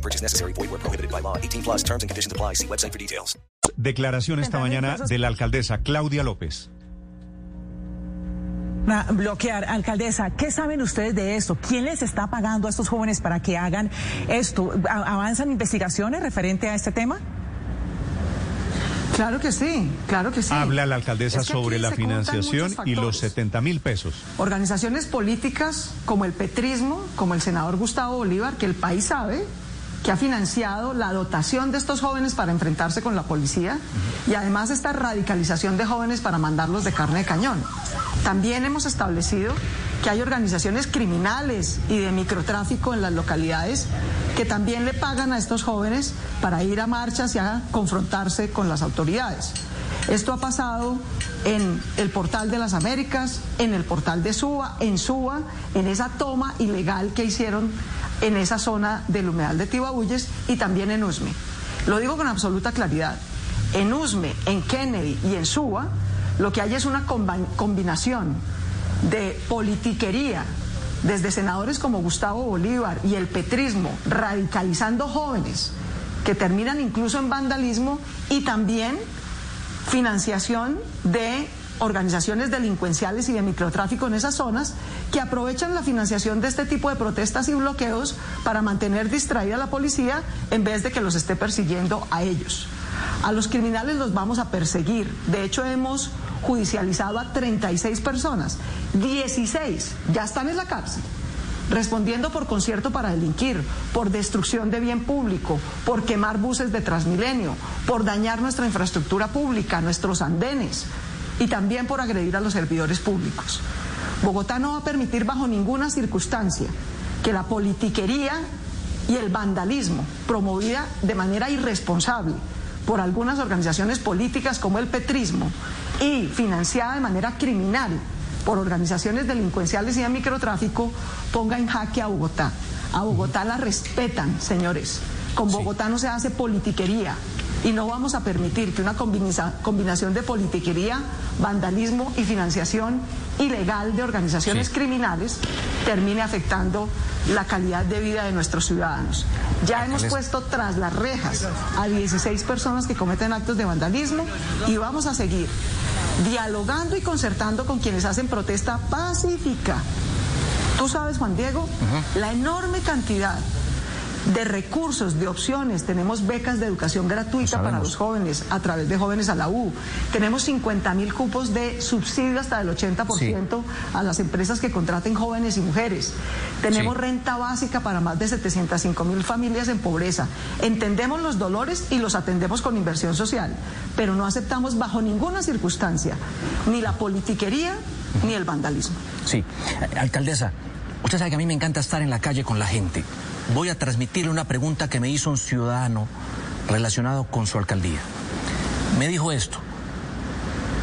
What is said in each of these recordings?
No purchase necessary. Void where prohibited by law. 18 plus terms and conditions apply. See website for details. Declaración esta mañana de la alcaldesa Claudia López. Bloquear, alcaldesa, ¿qué saben ustedes de esto? ¿Quién les está pagando a estos jóvenes para que hagan esto? ¿A- ¿Avanzan investigaciones referente a este tema? Claro que sí, claro que sí. Habla la alcaldesa Es que sobre la financiación y los factores. 70 mil pesos. Organizaciones políticas como el petrismo, como el senador Gustavo Bolívar, que el país sabe que ha financiado la dotación de estos jóvenes para enfrentarse con la policía y además esta radicalización de jóvenes para mandarlos de carne de cañón. También hemos establecido que hay organizaciones criminales y de microtráfico en las localidades que también le pagan a estos jóvenes para ir a marchas y a confrontarse con las autoridades. Esto ha pasado en el portal de las Américas, en el portal de Suba, en Suba, en esa toma ilegal que hicieron en esa zona del humedal de Tibabuyes y también en Usme. Lo digo con absoluta claridad. En Usme, en Kennedy y en Suba, lo que hay es una combinación de politiquería, desde senadores como Gustavo Bolívar y el petrismo, radicalizando jóvenes que terminan incluso en vandalismo y también financiación de organizaciones delincuenciales y de microtráfico en esas zonas que aprovechan la financiación de este tipo de protestas y bloqueos para mantener distraída a la policía en vez de que los esté persiguiendo a ellos. A los criminales los vamos a perseguir. De hecho, hemos judicializado a 36 personas. 16 ya están en la cárcel respondiendo por concierto para delinquir, por destrucción de bien público, por quemar buses de Transmilenio, por dañar nuestra infraestructura pública, nuestros andenes y también por agredir a los servidores públicos. Bogotá no va a permitir bajo ninguna circunstancia que la politiquería y el vandalismo promovida de manera irresponsable por algunas organizaciones políticas como el petrismo y financiada de manera criminal por organizaciones delincuenciales y de microtráfico ponga en jaque a Bogotá. A Bogotá la respetan, señores. Con Bogotá no se hace politiquería y no vamos a permitir que una combinación de politiquería, vandalismo y financiación ilegal de organizaciones Sí. criminales termine afectando la calidad de vida de nuestros ciudadanos. Ya hemos puesto tras las rejas a 16 personas que cometen actos de vandalismo y vamos a seguir dialogando y concertando con quienes hacen protesta pacífica. Tú sabes, Juan Diego, la enorme cantidad de recursos, de opciones. Tenemos becas de educación gratuita para los jóvenes a través de Jóvenes a la U. Tenemos 50 mil cupos de subsidio hasta del 80% a las empresas que contraten jóvenes y mujeres. Tenemos Sí. renta básica para más de 705 mil familias en pobreza. Entendemos los dolores y los atendemos con inversión social, pero no aceptamos bajo ninguna circunstancia ni la politiquería ni el vandalismo. Sí, alcaldesa, usted sabe que a mí me encanta estar en la calle con la gente. Voy a transmitirle una pregunta que me hizo un ciudadano relacionado con su alcaldía. Me dijo esto,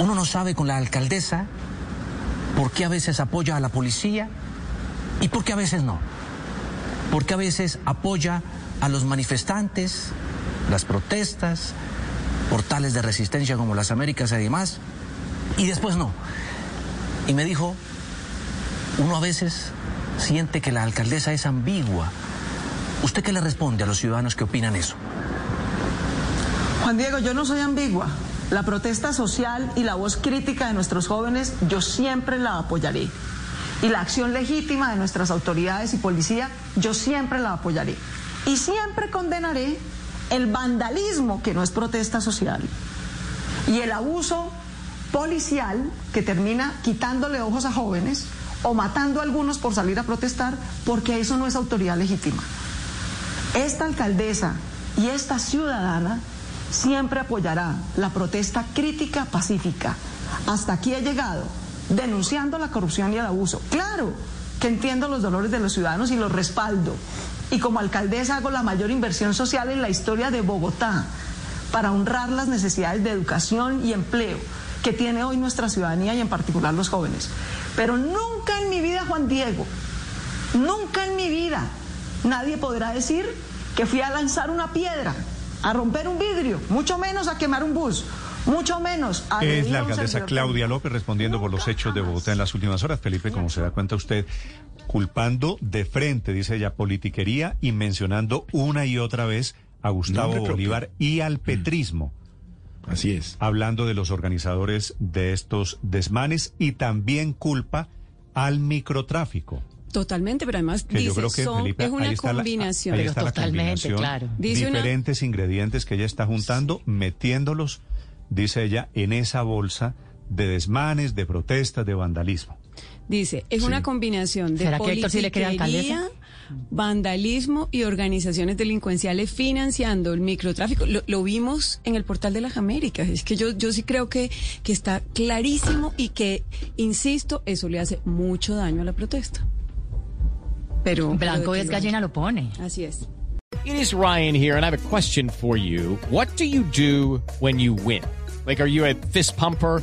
uno no sabe con la alcaldesa por qué a veces apoya a la policía y por qué a veces no. Por qué a veces apoya a los manifestantes, las protestas, portales de resistencia como las Américas y demás, y después no. Y me dijo, uno a veces siente que la alcaldesa es ambigua. ¿Usted qué le responde a los ciudadanos que opinan eso? Juan Diego, yo no soy ambigua. La protesta social y la voz crítica de nuestros jóvenes yo siempre la apoyaré. Y la acción legítima de nuestras autoridades y policía yo siempre la apoyaré. Y siempre condenaré el vandalismo que no es protesta social y el abuso policial que termina quitándole ojos a jóvenes o matando a algunos por salir a protestar porque eso no es autoridad legítima. Esta alcaldesa y esta ciudadana siempre apoyará la protesta crítica pacífica. Hasta aquí he llegado, denunciando la corrupción y el abuso. Claro que entiendo los dolores de los ciudadanos y los respaldo. Y como alcaldesa hago la mayor inversión social en la historia de Bogotá para honrar las necesidades de educación y empleo que tiene hoy nuestra ciudadanía y en particular los jóvenes. Pero nunca en mi vida, Juan Diego, nunca en mi vida nadie podrá decir que fui a lanzar una piedra, a romper un vidrio, mucho menos a quemar un bus. Mucho menos. a Es la alcaldesa Claudia. López respondiendo por los hechos de. Bogotá en las últimas horas. Felipe, como se da cuenta usted, culpando de frente, dice ella, politiquería y mencionando una y otra vez a Gustavo. Bolívar y al petrismo, Así es. hablando de los organizadores de estos desmanes y también culpa al microtráfico. Totalmente, pero además Que dice, yo creo que son- Felipe, es una la- combinación. ahí la totalmente, combinación. claro. Dice una- Diferentes ingredientes que ella está juntando, metiéndolos, dice ella, en esa bolsa de desmanes, de protestas, de vandalismo. Dice, es una combinación de ¿Será que Héctor sí le cree politiquería, vandalismo y organizaciones delincuenciales financiando el microtráfico. Lo, lo vimos en el portal de las Américas. Es que yo, yo sí creo que, que está clarísimo y que, insisto, eso le hace mucho daño a la protesta. Pero Blanco es gallina lo pone. Así es. It is Ryan here, and I have a question for you. What do you do when you win? Like, are you a fist pumper?